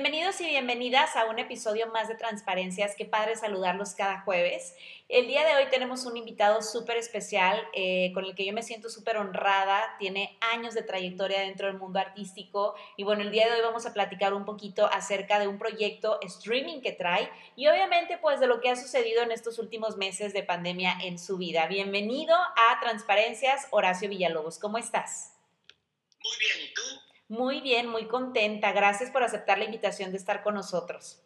Bienvenidos y bienvenidas a un episodio más de Transparencias. Qué padre saludarlos cada jueves. El día de hoy tenemos un invitado súper especial eh, con el que yo me siento súper honrada. Tiene años de trayectoria dentro del mundo artístico. Y bueno, el día de hoy vamos a platicar un poquito acerca de un proyecto streaming que trae y obviamente pues de lo que ha sucedido en estos últimos meses de pandemia en su vida. Bienvenido a Transparencias, Horacio Villalobos. ¿Cómo estás? Muy bien, ¿y tú? Muy bien, muy contenta. Gracias por aceptar la invitación de estar con nosotros.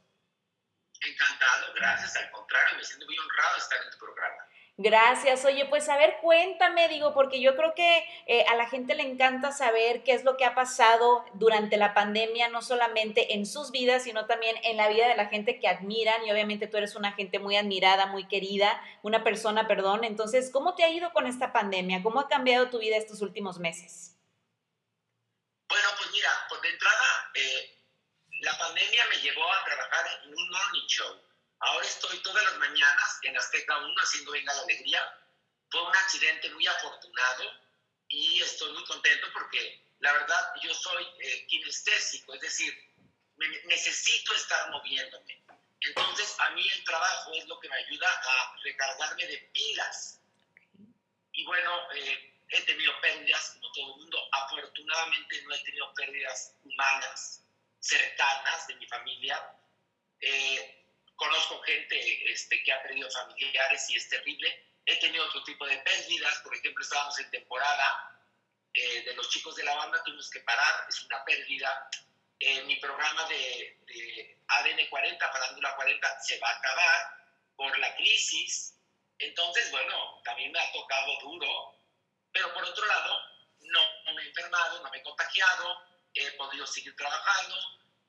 Encantado, gracias. Al contrario, me siento muy honrado estar en tu programa. Gracias. Oye, pues a ver, cuéntame, digo, porque yo creo que eh, a la gente le encanta saber qué es lo que ha pasado durante la pandemia, no solamente en sus vidas, sino también en la vida de la gente que admiran. Y obviamente tú eres una gente muy admirada, muy querida, una persona, perdón. Entonces, ¿cómo te ha ido con esta pandemia? ¿Cómo ha cambiado tu vida estos últimos meses? Bueno, pues mira, por de entrada, eh, la pandemia me llevó a trabajar en un morning show. Ahora estoy todas las mañanas en Azteca 1 haciendo Venga la Alegría. Fue un accidente muy afortunado y estoy muy contento porque la verdad yo soy eh, kinestésico, es decir, necesito estar moviéndome. Entonces a mí el trabajo es lo que me ayuda a recargarme de pilas. Y bueno, eh, he tenido pérdidas como todo el mundo. Afortunadamente no he tenido pérdidas humanas cercanas de mi familia. Eh, conozco gente este, que ha perdido familiares y es terrible. He tenido otro tipo de pérdidas. Por ejemplo, estábamos en temporada eh, de los chicos de la banda, tuvimos que parar, es una pérdida. Eh, mi programa de, de ADN 40, Farándula 40, se va a acabar por la crisis. Entonces, bueno, también me ha tocado duro pero por otro lado, no, me he enfermado, no me he contagiado, he podido seguir trabajando,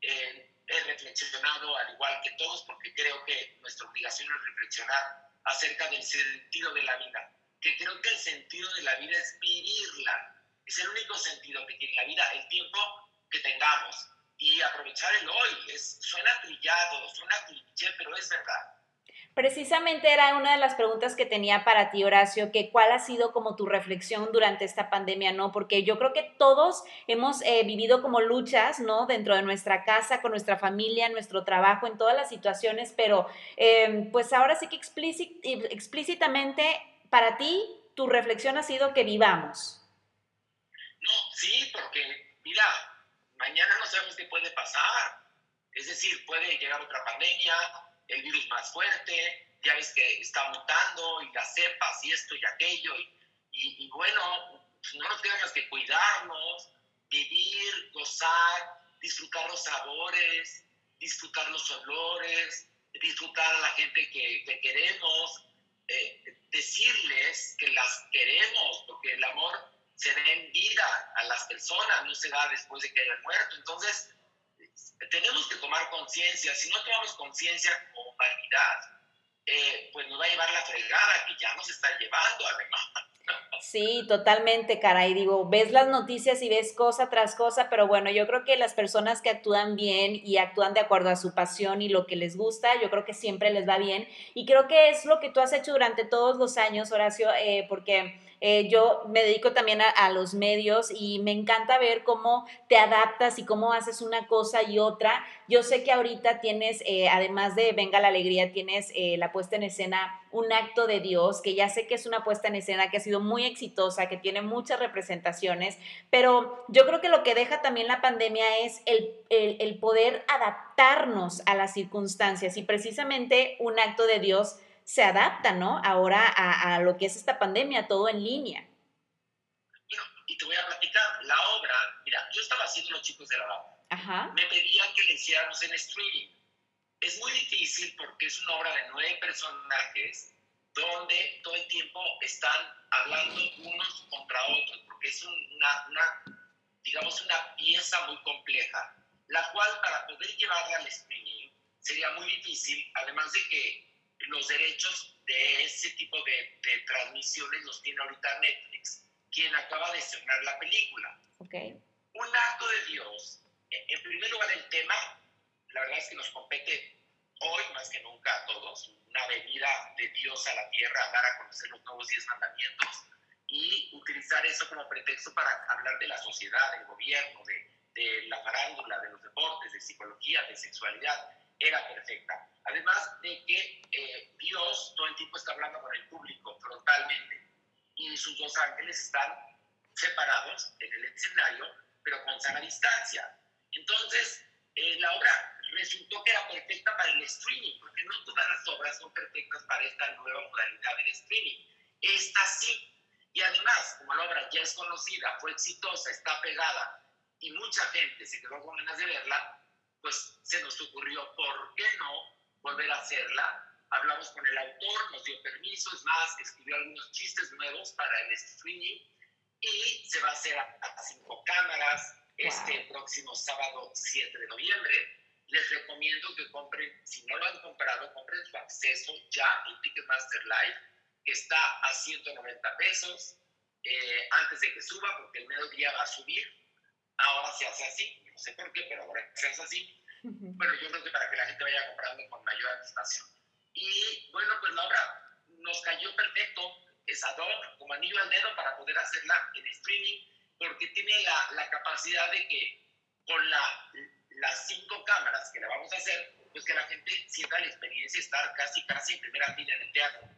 eh, he reflexionado al igual que todos, porque creo que nuestra obligación es reflexionar acerca del sentido de la vida, que creo que el sentido de la vida es vivirla, es el único sentido que tiene la vida, el tiempo que tengamos y aprovechar el hoy. Es, suena trillado, suena cliché, pero es verdad. Precisamente era una de las preguntas que tenía para ti, Horacio, que cuál ha sido como tu reflexión durante esta pandemia, ¿no? Porque yo creo que todos hemos eh, vivido como luchas, ¿no? Dentro de nuestra casa, con nuestra familia, nuestro trabajo, en todas las situaciones, pero em, pues ahora sí que explícitamente para ti, tu reflexión ha sido que vivamos. No, sí, porque mira, mañana no sabemos qué puede pasar. Es decir, puede llegar otra pandemia, el virus más fuerte, ya ves que está mutando y las cepas y esto y aquello. Y, bueno, pues no nos queda más que cuidarnos, vivir, gozar, disfrutar los sabores, disfrutar los olores, disfrutar a la gente que, que queremos, eh, decirles que las queremos, porque el amor se da en vida a las personas, no se da después de que hayan muerto. Entonces, tenemos que tomar conciencia. Si no tomamos conciencia como humanidad, eh, pues nos va a llevar la fregada que ya nos está llevando además. Sí, totalmente, caray. Digo, ves las noticias y ves cosa tras cosa, pero bueno, yo creo que las personas que actúan bien y actúan de acuerdo a su pasión y lo que les gusta, yo creo que siempre les va bien. Y creo que es lo que tú has hecho durante todos los años, Horacio, eh, porque eh, yo me dedico también a, los medios y me encanta ver cómo te adaptas y cómo haces una cosa y otra. Yo sé que ahorita tienes, eh, además de Venga la Alegría, tienes eh, la puesta en escena Un acto de Dios, que ya sé que es una puesta en escena que ha sido muy exitosa, que tiene muchas representaciones, pero yo creo que lo que deja también la pandemia es el, el poder adaptarnos a las circunstancias y precisamente Un acto de Dios se adapta, ¿no? Ahora a, lo que es esta pandemia, todo en línea. Bueno, y te voy a platicar, la obra, mira, yo estaba haciendo Los Chicos de la Banda. Me pedían que le hiciéramos en streaming. Es muy difícil porque es una obra de nueve personajes donde todo el tiempo están hablando unos contra otros, porque es una, una, digamos, una pieza muy compleja, la cual para poder llevarla al streaming sería muy difícil, además de que los derechos de ese tipo de, de, transmisiones los tiene ahorita Netflix, quien acaba de estrenar la película. Okay. Un acto de Dios. En primer lugar, el tema, la verdad es que nos compete hoy más que nunca a todos, una venida de Dios a la tierra a dar a conocer los nuevos diez mandamientos y utilizar eso como pretexto para hablar de la sociedad, del gobierno, de, de la farándula, de los deportes, de psicología, de sexualidad, era perfecta. Además de que eh, Dios todo el tiempo está hablando con el público frontalmente y sus dos ángeles están separados en el escenario, pero con sana distancia. Entonces, eh, la obra resultó que era perfecta para el streaming, porque no todas las obras son perfectas para esta nueva modalidad del streaming. Esta sí. Y además, como la obra ya es conocida, fue exitosa, está pegada y mucha gente se quedó con ganas de verla, pues se nos ocurrió, ¿por qué no volver a hacerla? Hablamos con el autor, nos dio permiso, es más, escribió algunos chistes nuevos para el streaming y se va a hacer a, cinco cámaras este próximo sábado 7 de noviembre les recomiendo que compren, si no lo han comprado, compren su acceso ya en Ticketmaster Live, que está a 190 pesos eh, antes de que suba, porque el mediodía va a subir. Ahora se hace así, no sé por qué, pero ahora hace así. Bueno, yo creo que para que la gente vaya comprando con mayor anticipación. Y bueno, pues la obra nos cayó perfecto, es ad hoc, como anillo al dedo para poder hacerla en streaming, porque tiene la, la capacidad de que con la las cinco cámaras que le vamos a hacer, pues que la gente sienta la experiencia de estar casi, casi en primera fila en el teatro.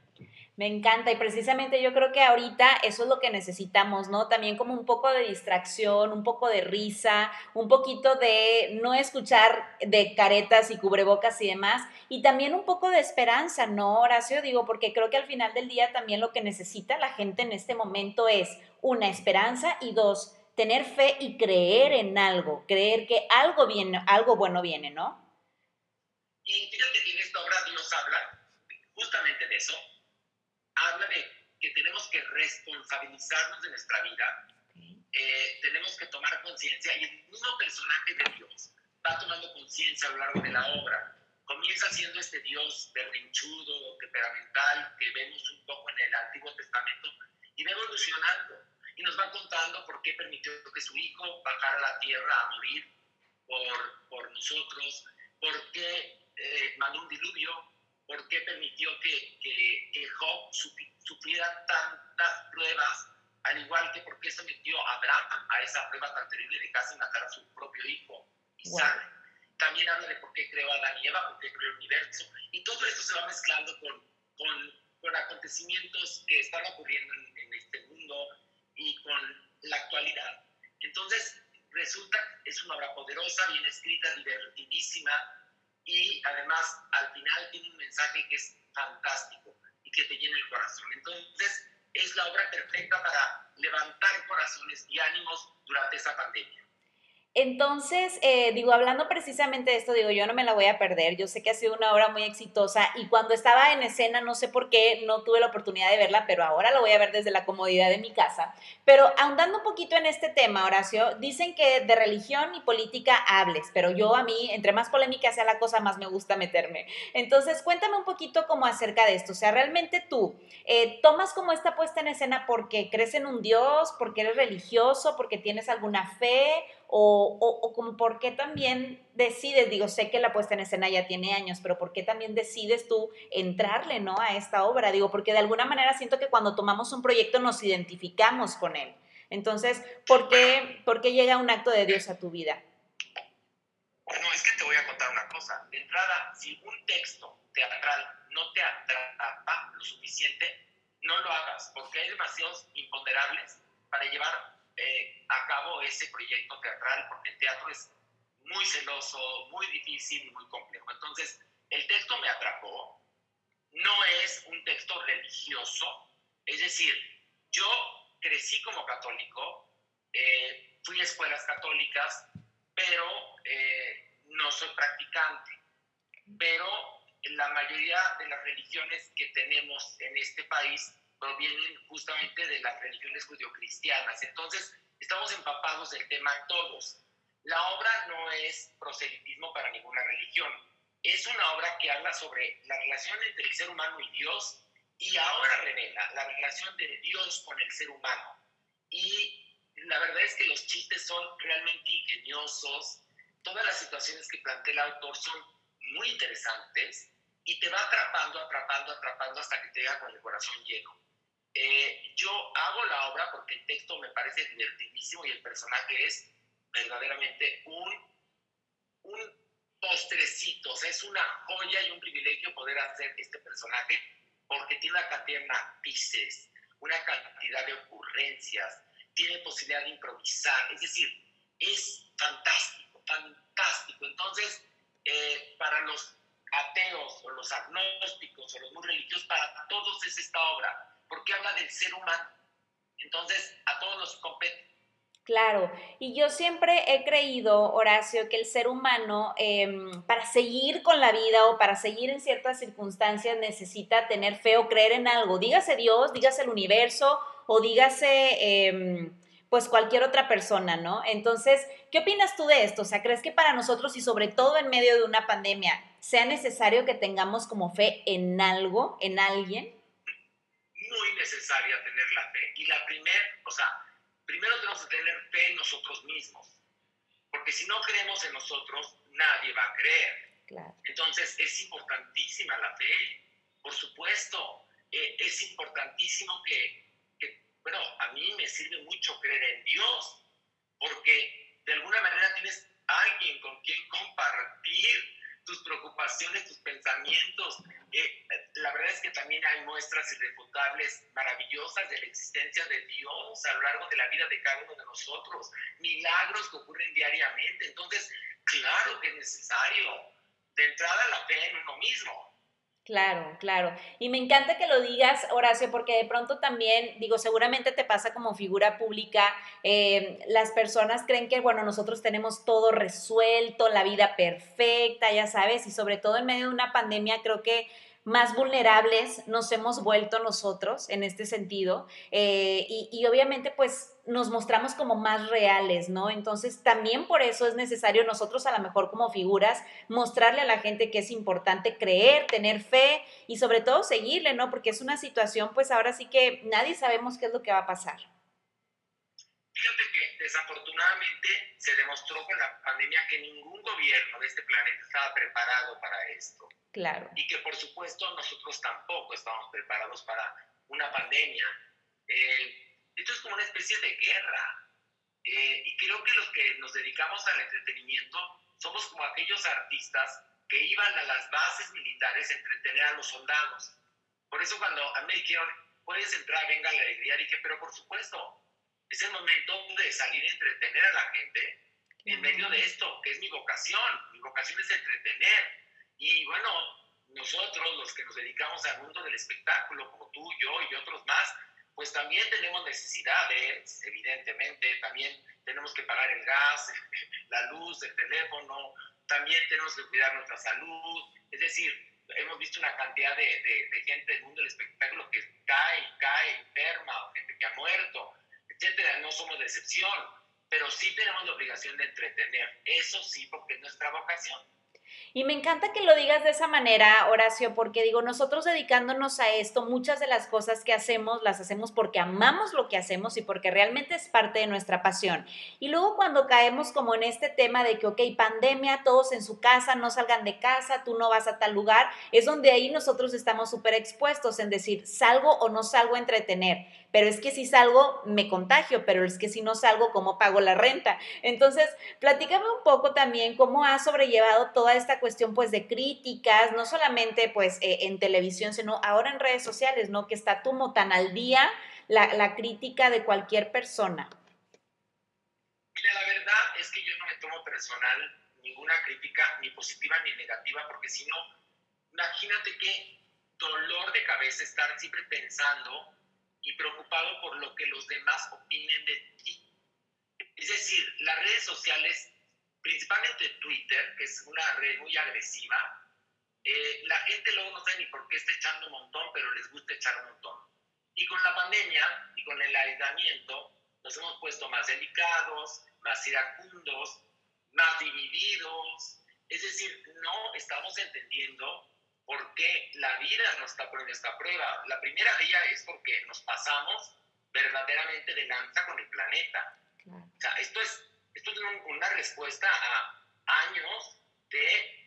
Me encanta y precisamente yo creo que ahorita eso es lo que necesitamos, ¿no? También como un poco de distracción, un poco de risa, un poquito de no escuchar de caretas y cubrebocas y demás, y también un poco de esperanza, ¿no, Horacio? Digo, porque creo que al final del día también lo que necesita la gente en este momento es una esperanza y dos, tener fe y creer en algo, creer que algo, viene, algo bueno viene, ¿no? Y fíjate que en esta obra Dios habla justamente de eso. Habla de que tenemos que responsabilizarnos de nuestra vida, eh, tenemos que tomar conciencia y el mismo personaje de Dios va tomando conciencia a lo largo de la obra. Comienza siendo este Dios berrinchudo, temperamental, que vemos un poco en el Antiguo Testamento, y va evolucionando y nos va contando por qué permitió que su hijo bajara a la tierra a morir por, por nosotros, por qué eh, mandó un diluvio, por qué permitió que, que, que Job sufriera tantas pruebas, al igual que por qué sometió a Abraham a esa prueba tan terrible de casi matar a su propio hijo, Isaac. También habla de por qué creó a Adán y Eva, por qué creó el universo. Y todo esto se va mezclando con, con, con acontecimientos que están ocurriendo en, en este mundo, y con la actualidad. Entonces, resulta, es una obra poderosa, bien escrita, divertidísima y además al final tiene un mensaje que es fantástico y que te llena el corazón. Entonces, es la obra perfecta para levantar corazones y ánimos durante esa pandemia. Entonces, eh, digo, hablando precisamente de esto, digo, yo no me la voy a perder. Yo sé que ha sido una obra muy exitosa y cuando estaba en escena, no sé por qué, no tuve la oportunidad de verla, pero ahora la voy a ver desde la comodidad de mi casa. Pero ahondando un poquito en este tema, Horacio, dicen que de religión y política hables, pero yo a mí, entre más polémica sea la cosa, más me gusta meterme. Entonces, cuéntame un poquito como acerca de esto. O sea, realmente tú eh, tomas como esta puesta en escena porque crees en un Dios, porque eres religioso, porque tienes alguna fe o, o, como por qué también decides, digo, sé que la puesta en escena ya tiene años, pero por qué también decides tú entrarle, ¿no? A esta obra, digo, porque de alguna manera siento que cuando tomamos un proyecto nos identificamos con él. Entonces, ¿por qué, ¿por qué llega un acto de Dios a tu vida? Bueno, es que te voy a contar una cosa. De entrada, si un texto teatral no te atrapa lo suficiente, no lo hagas, porque hay demasiados imponderables para llevar eh, a cabo ese proyecto teatral, porque el teatro es muy celoso, muy difícil y muy complejo. Entonces, el texto me atrapó, no es un texto religioso, es decir, yo crecí como católico, eh, fui a escuelas católicas, pero eh, no soy practicante. Pero la mayoría de las religiones que tenemos en este país provienen justamente de las religiones judio-cristianas. Entonces, estamos empapados del tema todos. La obra no es proselitismo para ninguna religión. Es una obra que habla sobre la relación entre el ser humano y Dios y ahora revela la relación de Dios con el ser humano. Y la verdad es que los chistes son realmente ingeniosos, todas las situaciones que plantea el autor son muy interesantes y te va atrapando, atrapando, atrapando hasta que te llega con el corazón lleno. Eh, yo hago la obra porque el texto me parece divertidísimo y el personaje es verdaderamente un, un postrecito, o sea, es una joya y un privilegio poder hacer este personaje porque tiene una cantidad de matices, una cantidad de ocurrencias, tiene posibilidad de improvisar, es decir, es fantástico, fantástico. Entonces, eh, para los ateos o los agnósticos o los muy religiosos, para todos es esta obra, porque habla del ser humano. Entonces, a todos nos compete. Claro, y yo siempre he creído, Horacio, que el ser humano em, para seguir con la vida o para seguir en ciertas circunstancias necesita tener fe o creer en algo. Dígase Dios, dígase el universo o dígase em, pues cualquier otra persona, ¿no? Entonces, ¿qué opinas tú de esto? O sea, ¿crees que para nosotros y sobre todo en medio de una pandemia sea necesario que tengamos como fe en algo, en alguien? Muy necesaria tener la fe. Y la primera, o sea, primero tenemos que tener fe en nosotros mismos, porque si no creemos en nosotros, nadie va a creer. Entonces es importantísima la fe, por supuesto, eh, es importantísimo que, que, bueno, a mí me sirve mucho creer en Dios, porque de alguna manera tienes alguien con quien compartir tus preocupaciones, tus pensamientos. Eh, la verdad es que también hay muestras irrefutables, maravillosas de la existencia de Dios a lo largo de la vida de cada uno de nosotros, milagros que ocurren diariamente. Entonces, claro que es necesario, de entrada, la fe en uno mismo. Claro, claro. Y me encanta que lo digas, Horacio, porque de pronto también, digo, seguramente te pasa como figura pública, eh, las personas creen que, bueno, nosotros tenemos todo resuelto, la vida perfecta, ya sabes, y sobre todo en medio de una pandemia, creo que más vulnerables nos hemos vuelto nosotros en este sentido eh, y, obviamente pues nos mostramos como más reales, ¿no? Entonces también por eso es necesario nosotros a lo mejor como figuras mostrarle a la gente que es importante creer, tener fe y sobre todo seguirle, ¿no? Porque es una situación pues ahora sí que nadie sabemos qué es lo que va a pasar. Fíjate que desafortunadamente se demostró con la pandemia que ningún gobierno de este planeta estaba preparado para esto. Claro. Y que por supuesto nosotros tampoco estamos preparados para una pandemia. Eh, esto es como una especie de guerra. Eh, y creo que los que nos dedicamos al entretenimiento somos como aquellos artistas que iban a las bases militares a entretener a los soldados. Por eso cuando a mí me dijeron, puedes entrar, venga la alegría, dije, pero por supuesto, es el momento de salir a entretener a la gente en medio de esto, que es mi vocación. Mi vocación es entretener. Y bueno, nosotros, los que nos dedicamos al mundo del espectáculo, como tú, yo y otros más, pues también tenemos necesidades, evidentemente, también tenemos que pagar el gas, la luz, el teléfono, también tenemos que cuidar nuestra salud, es decir, hemos visto una cantidad de, de, gente del mundo del espectáculo que cae, cae, enferma, gente que ha muerto, etcétera, no somos de excepción, pero sí tenemos la obligación de entretener, eso sí, porque es nuestra vocación. Y me encanta que lo digas de esa manera, Horacio, porque digo, nosotros dedicándonos a esto, muchas de las cosas que hacemos las hacemos porque amamos lo que hacemos y porque realmente es parte de nuestra pasión. Y luego cuando caemos como en este tema de que, ok, pandemia, todos en su casa, no salgan de casa, tú no vas a tal lugar, es donde ahí nosotros estamos súper expuestos en decir, salgo o no salgo a entretener pero es que si salgo me contagio, pero es que si no salgo, ¿cómo pago la renta? Entonces, platícame un poco también cómo has sobrellevado toda esta cuestión pues de críticas, no solamente pues eh, en televisión, sino ahora en redes sociales, ¿no? Que está como tan al día la, la crítica de cualquier persona. Mira, la verdad es que yo no me tomo personal ninguna crítica, ni positiva ni negativa, porque si no, imagínate qué dolor de cabeza estar siempre pensando y preocupado por lo que los demás opinen de ti. Es decir, las redes sociales, principalmente Twitter, que es una red muy agresiva, eh, la gente luego no sabe ni por qué está echando un montón, pero les gusta echar un montón. Y con la pandemia y con el aislamiento, nos hemos puesto más delicados, más iracundos, más divididos. Es decir, no estamos entendiendo porque la vida nos está poniendo esta prueba. La primera de ellas es porque nos pasamos verdaderamente de lanza con el planeta. O sea, esto es, esto es una respuesta a años de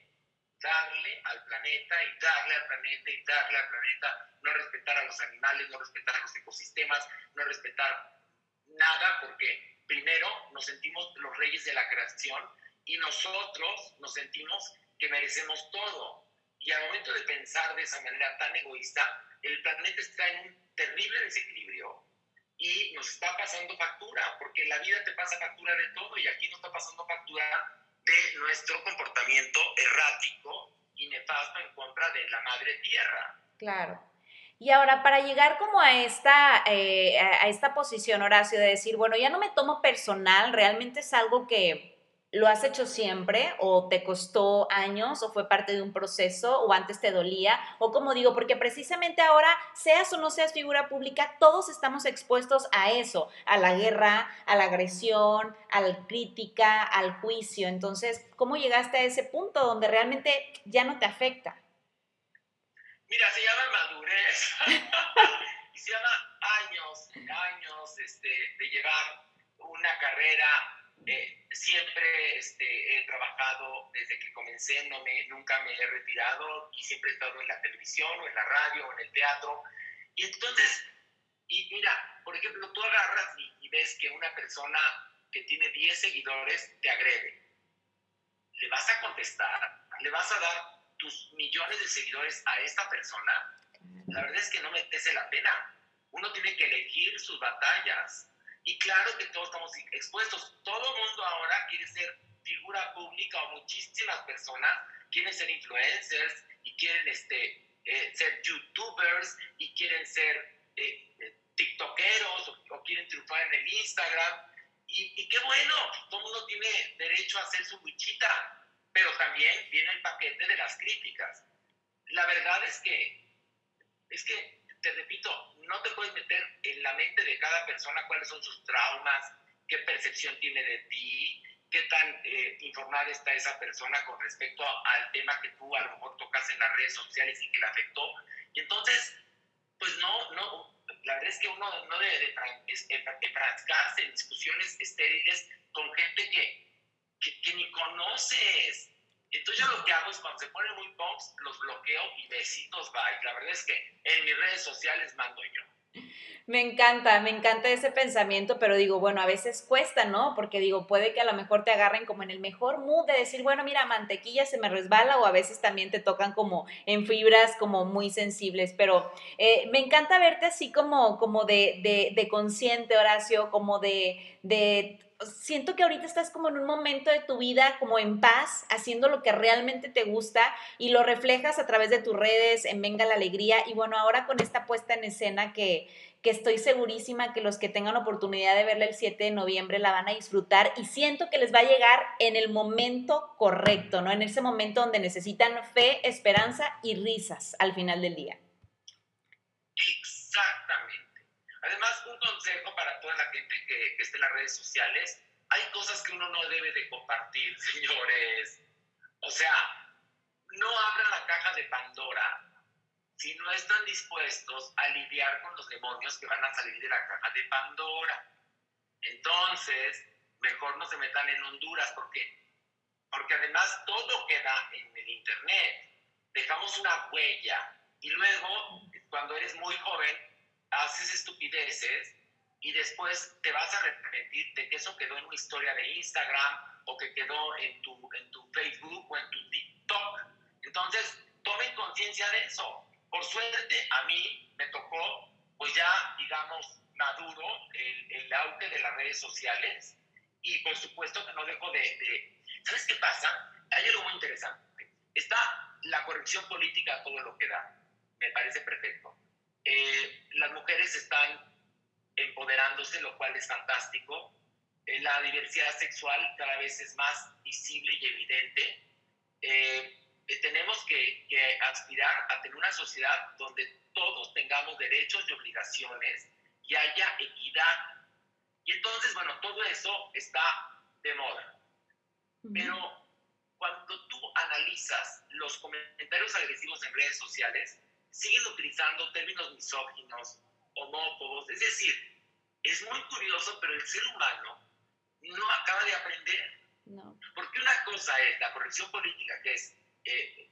darle al planeta y darle al planeta y darle al planeta, no respetar a los animales, no respetar a los ecosistemas, no respetar nada, porque primero nos sentimos los reyes de la creación y nosotros nos sentimos que merecemos todo. Y al momento de pensar de esa manera tan egoísta, el planeta está en un terrible desequilibrio y nos está pasando factura, porque la vida te pasa factura de todo y aquí nos está pasando factura de nuestro comportamiento errático y nefasto en contra de la madre tierra. Claro. Y ahora, para llegar como a esta, eh, a esta posición, Horacio, de decir, bueno, ya no me tomo personal, realmente es algo que ¿Lo has hecho siempre o te costó años o fue parte de un proceso o antes te dolía? O como digo, porque precisamente ahora, seas o no seas figura pública, todos estamos expuestos a eso, a la guerra, a la agresión, a la crítica, al juicio. Entonces, ¿cómo llegaste a ese punto donde realmente ya no te afecta? Mira, se llama madurez. y se llama años, años este, de llevar una carrera eh, siempre este, he trabajado desde que comencé, no me, nunca me he retirado y siempre he estado en la televisión o en la radio o en el teatro. Y entonces, y mira, por ejemplo, tú agarras y, ves que una persona que tiene 10 seguidores te agrede. ¿Le vas a contestar? ¿Le vas a dar tus millones de seguidores a esta persona? La verdad es que no merece la pena. Uno tiene que elegir sus batallas. Y claro que todos estamos expuestos. Todo el mundo ahora quiere ser figura pública o muchísimas personas quieren ser influencers y quieren este, eh, ser youtubers y quieren ser eh, eh, tiktokeros o, quieren triunfar en el Instagram. Y, y, qué bueno, todo mundo tiene derecho a hacer su luchita, pero también viene el paquete de las críticas. La verdad es que, es que te repito, no te puedes meter en la mente de cada persona cuáles son sus traumas, qué percepción tiene de ti, qué tan eh, informada está esa persona con respecto al tema que tú a lo mejor tocas en las redes sociales y que le afectó. Y entonces, pues no, no, la verdad es que uno no debe de enfrascarse en discusiones estériles con gente que, que, que ni conoces. Entonces yo lo que hago es cuando se ponen muy punks, los bloqueo y besitos bye. La verdad es que en mis redes sociales mando yo. Me encanta, me encanta ese pensamiento, pero digo, bueno, a veces cuesta, ¿no? Porque digo, puede que a lo mejor te agarren como en el mejor mood de decir, bueno, mira, mantequilla se me resbala o a veces también te tocan como en fibras como muy sensibles, pero eh, me encanta verte así como, como de, de, de consciente, Horacio, como de, de siento que ahorita estás como en un momento de tu vida como en paz, haciendo lo que realmente te gusta y lo reflejas a través de tus redes, en Venga la Alegría. Y bueno, ahora con esta puesta en escena que, que estoy segurísima que los que tengan oportunidad de verla el 7 de noviembre la van a disfrutar y siento que les va a llegar en el momento correcto, ¿no? En ese momento donde necesitan fe, esperanza y risas al final del día. Exactamente. Además, un consejo para toda la gente que, que esté en las redes sociales, hay cosas que uno no debe de compartir, señores. O sea, no abran la caja de Pandora si no están dispuestos a lidiar con los demonios que van a salir de la caja de Pandora. Entonces, mejor no se metan en Honduras porque, porque además todo queda en el Internet. Dejamos una huella y luego, cuando eres muy joven, haces estupideces y después te vas a arrepentir de que eso quedó en una historia de Instagram o que quedó en tu, en tu Facebook o en tu TikTok. Entonces, tomen conciencia de eso. Por suerte, a mí me tocó, pues ya, digamos, maduro el, el auge de las redes sociales y por supuesto que no dejo de, de... ¿Sabes qué pasa? Hay algo muy interesante. Está la corrección política todo lo que da. Me parece perfecto eh, las mujeres están empoderándose, lo cual es fantástico. Eh, la diversidad sexual cada vez es más visible y evidente. Eh, tenemos que, que, aspirar a tener una sociedad donde todos tengamos derechos y obligaciones y haya equidad. Y entonces, bueno, todo eso está de moda. Pero cuando tú tú analizas los comentarios agresivos en redes sociales, siguen utilizando términos misóginos, homófobos, es decir, es muy curioso, pero el ser humano no acaba de aprender. No. Porque una cosa es la corrección política, que es, eh,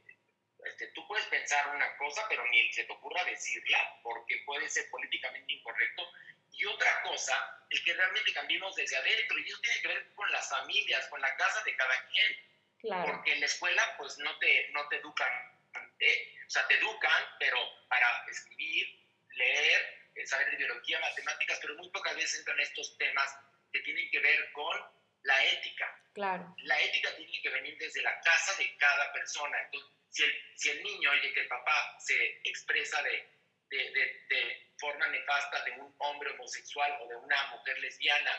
este, tú puedes pensar una cosa, pero ni se te ocurra decirla, porque puede ser políticamente incorrecto. Y otra cosa, el que realmente cambiemos desde adentro, y eso tiene que ver con las familias, con la casa de cada quien. Claro. Porque en la escuela, pues no te, no te educan, eh, o sea, te educan, pero para escribir, leer, eh, saber de biología, matemáticas, pero muy pocas veces entran estos temas que tienen que ver con la ética. Claro. La ética tiene que venir desde la casa de cada persona. Entonces, si el, si el niño oye que el papá se expresa de, de, de, forma nefasta de un hombre homosexual o de una mujer lesbiana,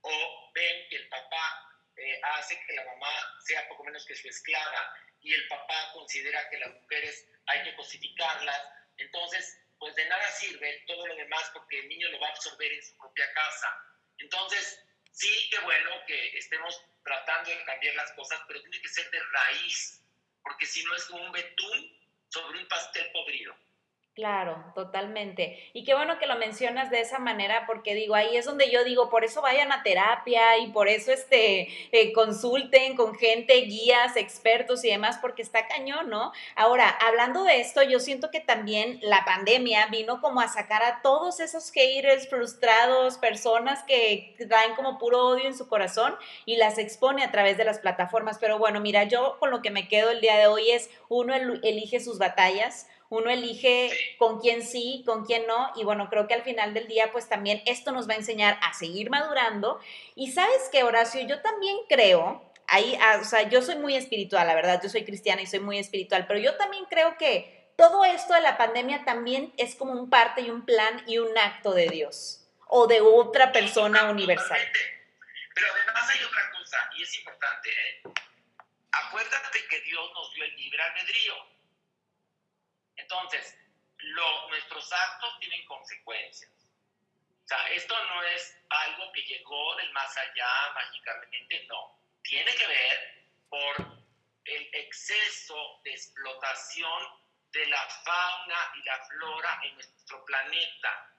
o ven que el papá eh, hace que la mamá sea poco menos que su esclava y el papá considera que las mujeres hay que cosificarlas, entonces pues de nada sirve todo lo demás porque el niño lo va a absorber en su propia casa. Entonces, sí que bueno que estemos tratando de cambiar las cosas, pero tiene que ser de raíz, porque si no es como un betún sobre un pastel podrido. Claro, totalmente. Y qué bueno que lo mencionas de esa manera, porque digo, ahí es donde yo digo, por eso vayan a terapia y por eso este, eh, consulten con gente, guías, expertos y demás, porque está cañón, ¿no? Ahora, hablando de esto, yo siento que también la pandemia vino como a sacar a todos esos haters frustrados, personas que traen como puro odio en su corazón y las expone a través de las plataformas. Pero bueno, mira, yo con lo que me quedo el día de hoy es, uno elige sus batallas uno elige con quién sí, con quién no, y bueno, creo que al final del día, pues también esto nos va a enseñar a seguir madurando. Y sabes que, Horacio, yo también creo, ahí, ah, o sea, yo soy muy espiritual, la verdad, yo soy cristiana y soy muy espiritual, pero yo también creo que todo esto de la pandemia también es como un parte y un plan y un acto de Dios o de otra persona universal. Pero además hay otra cosa, y es importante, ¿eh? Acuérdate que Dios nos dio el libre albedrío. Entonces, nuestros actos tienen consecuencias. O sea, esto no es algo que llegó del más allá mágicamente, no. Tiene que ver por el exceso de explotación de la fauna y la flora en nuestro planeta.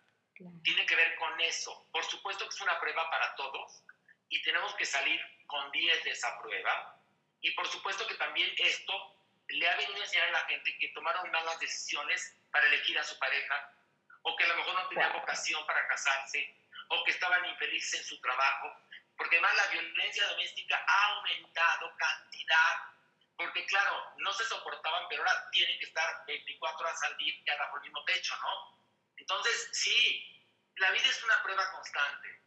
Tiene que ver con eso. Por supuesto que es una prueba para todos y tenemos que salir con 10 de esa prueba. Y por supuesto que también esto le ha venido a enseñar a la gente que tomaron malas decisiones para elegir a su pareja, o que a lo mejor no tenían vocación para casarse, o que estaban infelices en su trabajo, porque además la violencia doméstica ha aumentado cantidad, porque claro, no se soportaban, pero ahora tienen que estar 24 horas al día bajo el mismo techo, ¿no? Entonces, sí, la vida es una prueba constante.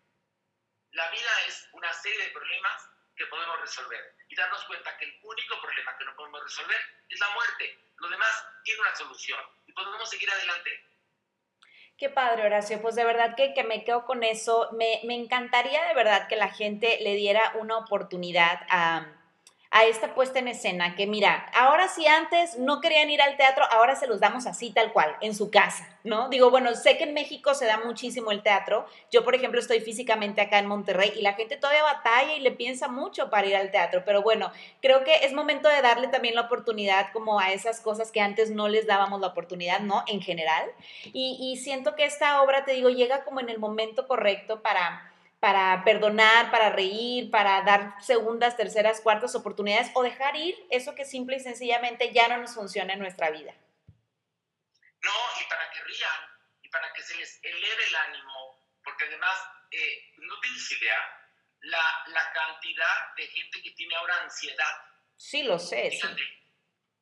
La vida es una serie de problemas que podemos resolver y darnos cuenta que el único problema que no podemos resolver es la muerte. Lo demás tiene una solución y podemos seguir adelante. Qué padre, Horacio. Pues de verdad que, que me quedo con eso. Me, me, encantaría de verdad que la gente le diera una oportunidad a a esta puesta en escena, que mira, ahora si antes no querían ir al teatro, ahora se los damos así tal cual, en su casa, ¿no? Digo, bueno, sé que en México se da muchísimo el teatro, yo por ejemplo estoy físicamente acá en Monterrey y la gente todavía batalla y le piensa mucho para ir al teatro, pero bueno, creo que es momento de darle también la oportunidad como a esas cosas que antes no les dábamos la oportunidad, ¿no? En general, y, y siento que esta obra, te digo, llega como en el momento correcto para para perdonar, para reír, para dar segundas, terceras, cuartas oportunidades o dejar ir eso que simple y sencillamente ya no nos funciona en nuestra vida. No, y para que rían y para que se les eleve el ánimo, porque además, eh, no tienes idea la, la, cantidad de gente que tiene ahora ansiedad. Sí, lo sé.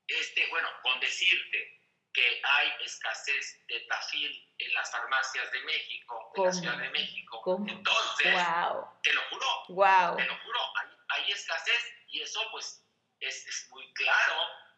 este, bueno, con decirte, que hay escasez de tafil en las farmacias de México, en la Ciudad de México. Entonces, te lo juro, wow. te lo juro, hay, escasez y eso pues es, es, muy claro.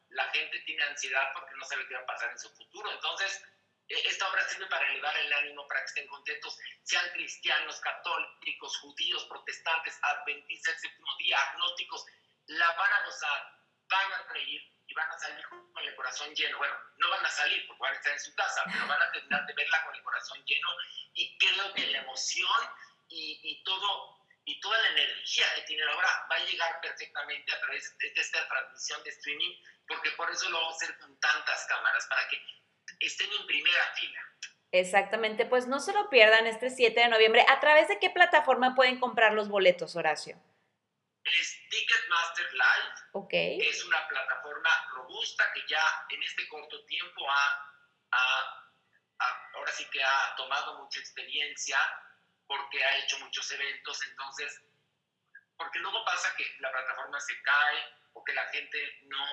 La gente tiene ansiedad porque no sabe qué va a pasar en su futuro. Entonces, e, esta obra sirve para elevar el ánimo, para que estén contentos, sean cristianos, católicos, judíos, protestantes, adventistas, séptimo día, agnósticos, la van a gozar, van a reír, van a salir con el corazón lleno. Bueno, no van a salir porque van a estar en su casa, pero van a terminar de verla con el corazón lleno y creo que la emoción y, y todo y toda la energía que tiene la obra va a llegar perfectamente a través de esta transmisión de streaming, porque por eso lo vamos a hacer con tantas cámaras, para que estén en primera fila. Exactamente, pues no se lo pierdan este 7 de noviembre. ¿A través de qué plataforma pueden comprar los boletos, Horacio? Es Ticketmaster Live. Ok. Es una plataforma robusta que ya en este corto tiempo ha, ha, ahora sí que ha tomado mucha experiencia porque ha hecho muchos eventos, entonces, porque luego pasa que la plataforma se cae o que la gente no,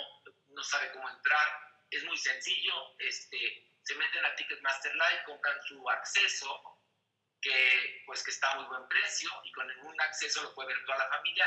no sabe cómo entrar. Es muy sencillo, este, se meten a Ticketmaster Live, compran su acceso, que pues que está a muy buen precio y con ningún acceso lo puede ver toda la familia.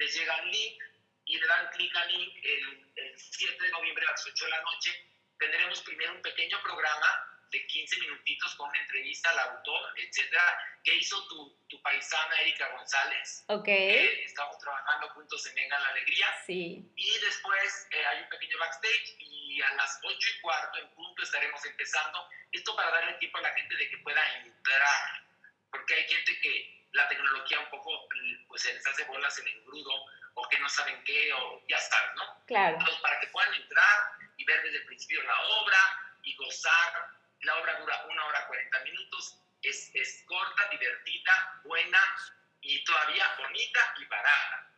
Les llega un link y le dan clic al link el, el 7 de noviembre a las 8 de la noche. Tendremos primero un pequeño programa de 15 minutitos con una entrevista al autor, etcétera, que hizo tu, tu paisana Erika González. Ok. estamos trabajando juntos en Venga la Alegría. Sí. Y después eh, hay un pequeño backstage y a las 8 y cuarto en punto estaremos empezando. Esto para darle tiempo a la gente de que pueda entrar, porque hay gente que la tecnología un poco pues se les hace bolas en el grudo o que no saben qué o ya sabes, ¿no? Claro. Entonces, para que puedan entrar y ver desde el principio la obra y gozar la obra dura una hora 40 minutos, es, es corta, divertida, buena y todavía bonita y barata.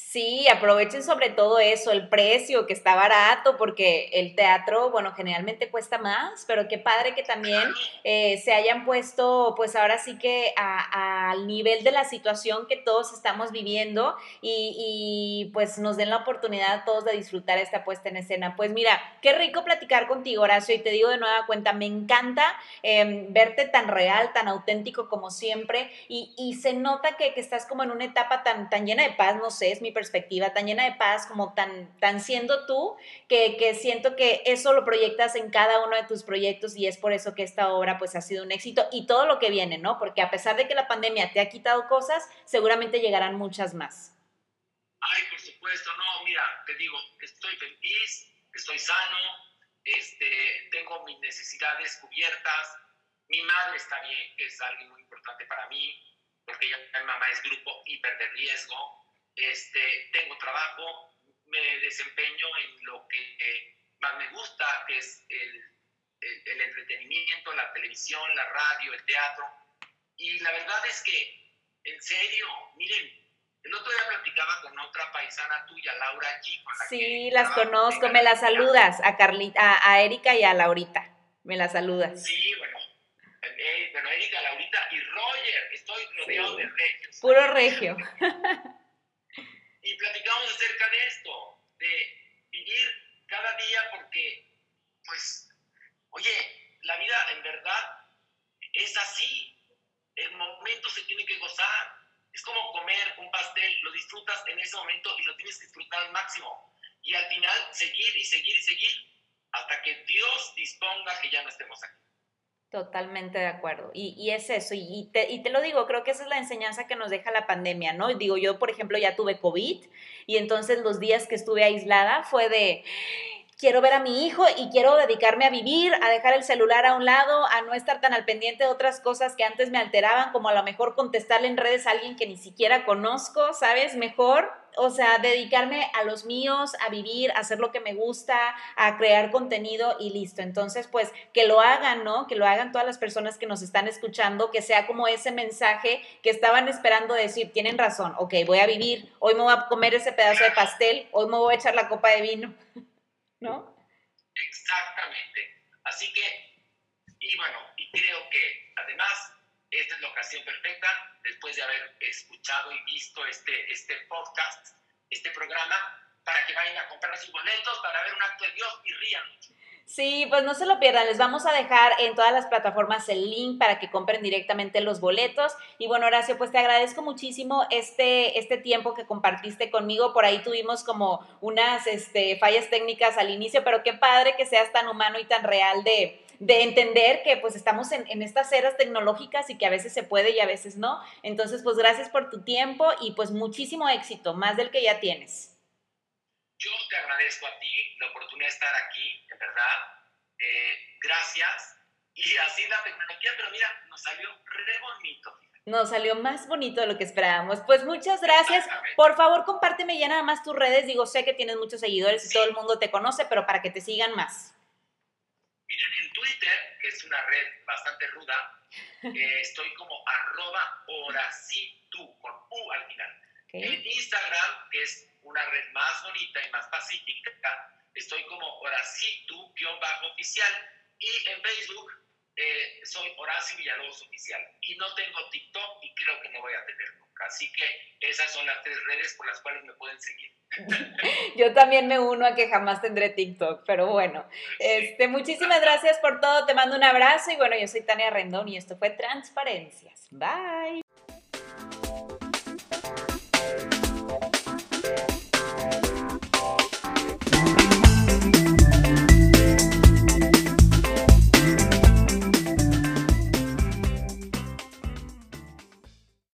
Sí, aprovechen sobre todo eso, el precio, que está barato, porque el teatro, bueno, generalmente cuesta más, pero qué padre que también eh, se hayan puesto, pues ahora sí que al nivel de la situación que todos estamos viviendo y, pues nos den la oportunidad a todos de disfrutar esta puesta en escena. Pues mira, qué rico platicar contigo, Horacio, y te digo de nueva cuenta, me encanta em, verte tan real, tan auténtico como siempre, y, se nota que, que, estás como en una etapa tan, tan llena de paz, no sé, es perspectiva, tan llena de paz, como tan, tan siendo tú, que, que, siento que eso lo proyectas en cada uno de tus proyectos y es por eso que esta obra pues ha sido un éxito y todo lo que viene, ¿no? Porque a pesar de que la pandemia te ha quitado cosas, seguramente llegarán muchas más. Ay, por supuesto, no, mira, te digo, estoy feliz, estoy sano, este, tengo mis necesidades cubiertas, mi madre está bien, que es algo muy importante para mí, porque ella, mi mamá es grupo hiper de riesgo, este, tengo trabajo, me desempeño en lo que más me gusta, que es el, el, entretenimiento, la televisión, la radio, el teatro. Y la verdad es que, en serio, miren, el otro día platicaba con otra paisana tuya, Laura G. Con la sí, las conozco, me las saludas a Carlita, a, Erika y a Laurita, me las saludas. Sí, bueno, eh, bueno, Erika, Laurita y Roger, estoy rodeado de regios. Puro regio. y platicamos acerca de esto, de vivir cada día porque, pues, oye, la vida en verdad es así. El momento se tiene que gozar. Es como comer un pastel, lo disfrutas en ese momento y lo tienes que disfrutar al máximo. Y al final seguir y seguir y seguir hasta que Dios disponga que ya no estemos aquí. Totalmente de acuerdo. Y, es eso, y te, y te, lo digo, creo que esa es la enseñanza que nos deja la pandemia, ¿no? Digo, yo, por ejemplo, ya tuve COVID y entonces los días que estuve aislada fue de, quiero ver a mi hijo y quiero dedicarme a vivir, a dejar el celular a un lado, a no estar tan al pendiente de otras cosas que antes me alteraban, como a lo mejor contestarle en redes a alguien que ni siquiera conozco, ¿sabes? Mejor, o sea, dedicarme a los míos, a vivir, a hacer lo que me gusta, a crear contenido y listo. Entonces, pues que lo hagan, ¿no? Que lo hagan todas las personas que nos están escuchando, que sea como ese mensaje que estaban esperando decir, tienen razón, ok, voy a vivir, hoy me voy a comer ese pedazo de pastel, hoy me voy a echar la copa de vino. ¿no? Exactamente. Así que, y bueno, y creo que además esta es la ocasión perfecta, después de haber escuchado y visto este, este podcast, este programa, para que vayan a comprar sus boletos para ver un acto de Dios y rían mucho. Sí, pues no se lo pierdan. Les vamos a dejar en todas las plataformas el link para que compren directamente los boletos. Y bueno, Horacio, pues te agradezco muchísimo este, este tiempo que compartiste conmigo. Por ahí tuvimos como unas este, fallas técnicas al inicio, pero qué padre que seas tan humano y tan real de, de entender que pues estamos en, en, estas eras tecnológicas y que a veces se puede y a veces no. Entonces, pues gracias por tu tiempo y pues muchísimo éxito, más del que ya tienes. Yo te agradezco a ti la oportunidad de estar aquí, en verdad. Eh, gracias. y así la tecnología, pero mira, nos salió re bonito. Nos salió más bonito de lo que esperábamos. Pues muchas gracias. Por favor, compárteme ya nada más tus redes. Digo, sé que tienes muchos seguidores y todo el mundo te conoce, pero para que te sigan más. Miren, en Twitter, que es una red bastante ruda, eh, estoy como arroba con U al final. En Instagram, que es una red más bonita y más pacífica, estoy como oracitu-oficial. Y en Facebook eh, soy Horacio Villalobos Oficial. Y no tengo TikTok y creo que no voy a tener nunca. Así que esas son las tres redes por las cuales me pueden seguir. Yo también me uno a que jamás tendré TikTok, pero bueno. Este, muchísimas gracias por todo. Te mando un abrazo y bueno, yo soy Tania Rendón y esto fue Transparencias. Bye.